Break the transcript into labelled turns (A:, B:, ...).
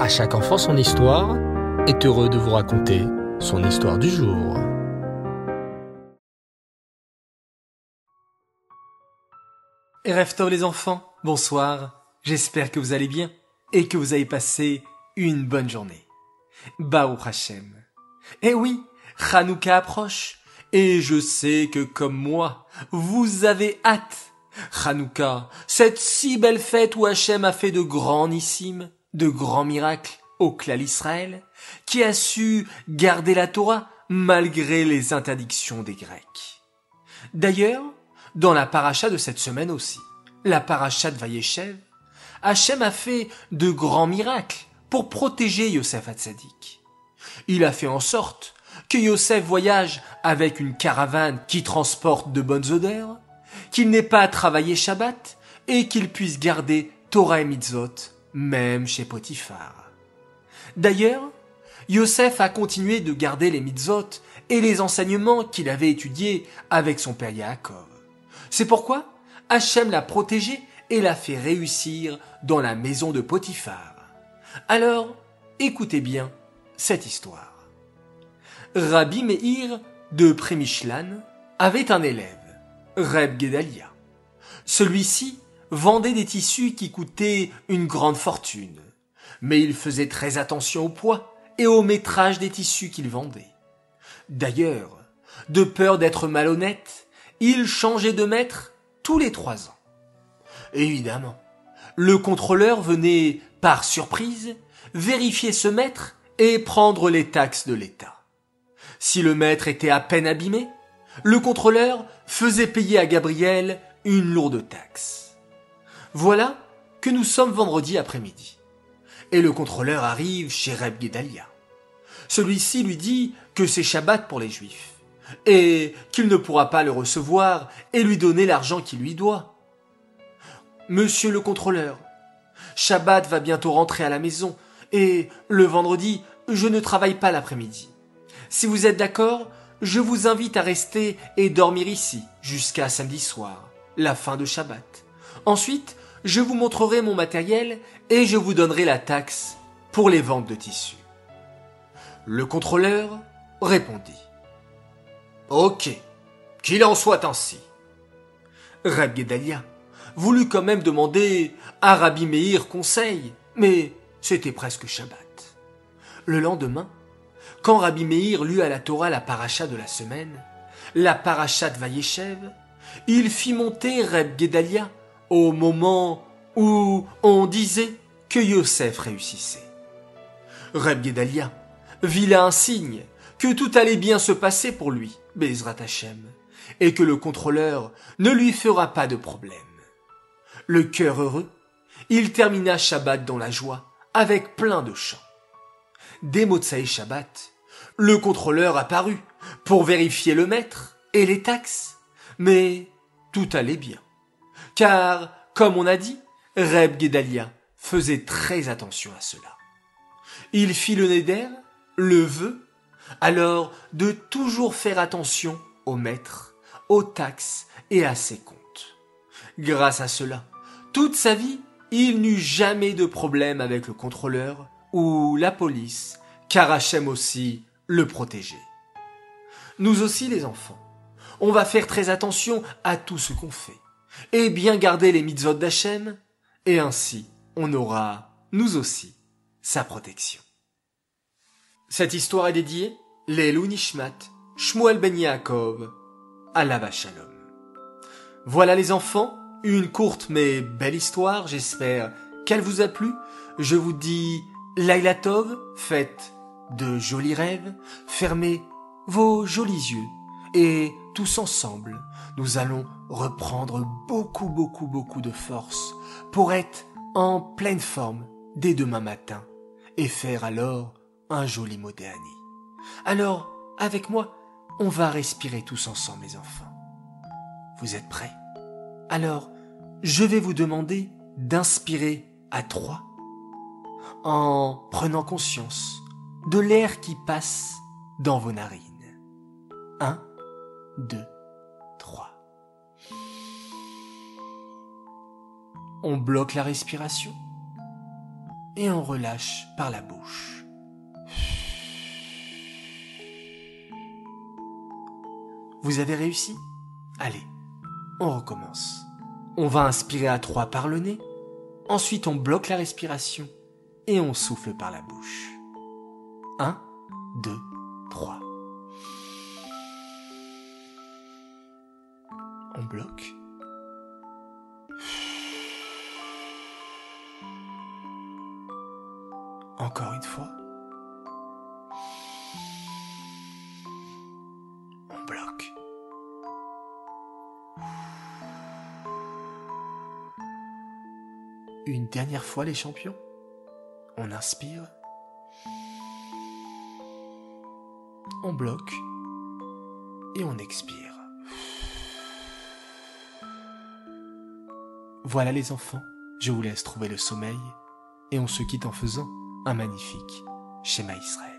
A: À chaque enfant son histoire est heureux de vous raconter son histoire du jour.
B: Tov les enfants, bonsoir. J'espère que vous allez bien et que vous avez passé une bonne journée. Baruch Hashem. Eh oui, Hanouka approche et je sais que comme moi, vous avez hâte. Hanouka, cette si belle fête où Hachem a fait de grands nissim, de grands miracles au clan Israël, qui a su garder la Torah malgré les interdictions des Grecs. D'ailleurs, dans la paracha de cette semaine aussi, la paracha de Vayeshev, Hachem a fait de grands miracles pour protéger Yosef Hatzadik. Il a fait en sorte que Yosef voyage avec une caravane qui transporte de bonnes odeurs, qu'il n'ait pas à travailler Shabbat et qu'il puisse garder Torah et Mitzvot même chez Potiphar. D'ailleurs, Yosef a continué de garder les mitzvot et les enseignements qu'il avait étudiés avec son père Yaakov. C'est pourquoi Hachem l'a protégé et l'a fait réussir dans la maison de Potiphar. Alors, écoutez bien cette histoire. Rabbi Meir de Prémichlan avait un élève, Reb Gedalia. Celui-ci vendait des tissus qui coûtaient une grande fortune. Mais il faisait très attention au poids et au métrage des tissus qu'il vendait. D'ailleurs, de peur d'être malhonnête, il changeait de maître tous les trois ans. Évidemment, le contrôleur venait, par surprise, vérifier ce maître et prendre les taxes de l'État. Si le maître était à peine abîmé, le contrôleur faisait payer à Gabriel une lourde taxe. Voilà que nous sommes vendredi après-midi. Et le contrôleur arrive chez Reb Gedalia. Celui-ci lui dit que c'est Shabbat pour les Juifs, et qu'il ne pourra pas le recevoir et lui donner l'argent qu'il lui doit. Monsieur le contrôleur, Shabbat va bientôt rentrer à la maison, et le vendredi, je ne travaille pas l'après-midi. Si vous êtes d'accord, je vous invite à rester et dormir ici jusqu'à samedi soir, la fin de Shabbat. Ensuite, je vous montrerai mon matériel et je vous donnerai la taxe pour les ventes de tissus. Le contrôleur répondit. Ok, qu'il en soit ainsi. Reb Gedalia voulut quand même demander à Rabbi Meir conseil, mais c'était presque Shabbat. Le lendemain, quand Rabbi Meir lut à la Torah la paracha de la semaine, la paracha de Vayeshev, il fit monter Reb Gedalia au moment où on disait que Yosef réussissait. Reb Gedalia vit là un signe que tout allait bien se passer pour lui, Bezrat Hashem, et que le contrôleur ne lui fera pas de problème. Le cœur heureux, il termina Shabbat dans la joie, avec plein de chants. Dès Motsai Shabbat, le contrôleur apparut pour vérifier le maître et les taxes, mais tout allait bien car, comme on a dit, Reb Gedalia faisait très attention à cela. Il fit le neder, le vœu, alors de toujours faire attention au maître, aux taxes et à ses comptes. Grâce à cela, toute sa vie, il n'eut jamais de problème avec le contrôleur ou la police, car Hachem aussi le protégeait. Nous aussi les enfants, on va faire très attention à tout ce qu'on fait et bien garder les mitzvot d'Hachem, et ainsi on aura, nous aussi, sa protection. Cette histoire est dédiée Lelou Nishmat, Shmuel Ben Yaakov, Alava Shalom. Voilà les enfants, une courte mais belle histoire, j'espère qu'elle vous a plu. Je vous dis Laila Tov, faites de jolis rêves, fermez vos jolis yeux et tous ensemble, nous allons reprendre beaucoup, beaucoup, beaucoup de force pour être en pleine forme dès demain matin et faire alors un joli modéani. Alors, avec moi, on va respirer tous ensemble, les enfants. Vous êtes prêts? Alors, je vais vous demander d'inspirer à trois en prenant conscience de l'air qui passe dans vos narines. Un, 2, 3. On bloque la respiration. et on relâche par la bouche. Vous avez réussi? Allez, on recommence. On va inspirer à trois par le nez, ensuite on bloque la respiration et on souffle par la bouche. 1, 2, 3. On bloque. Encore une fois. On bloque. Une dernière fois les champions. On inspire. On bloque. Et on expire. Voilà les enfants, je vous laisse trouver le sommeil et on se quitte en faisant un magnifique schéma Israël.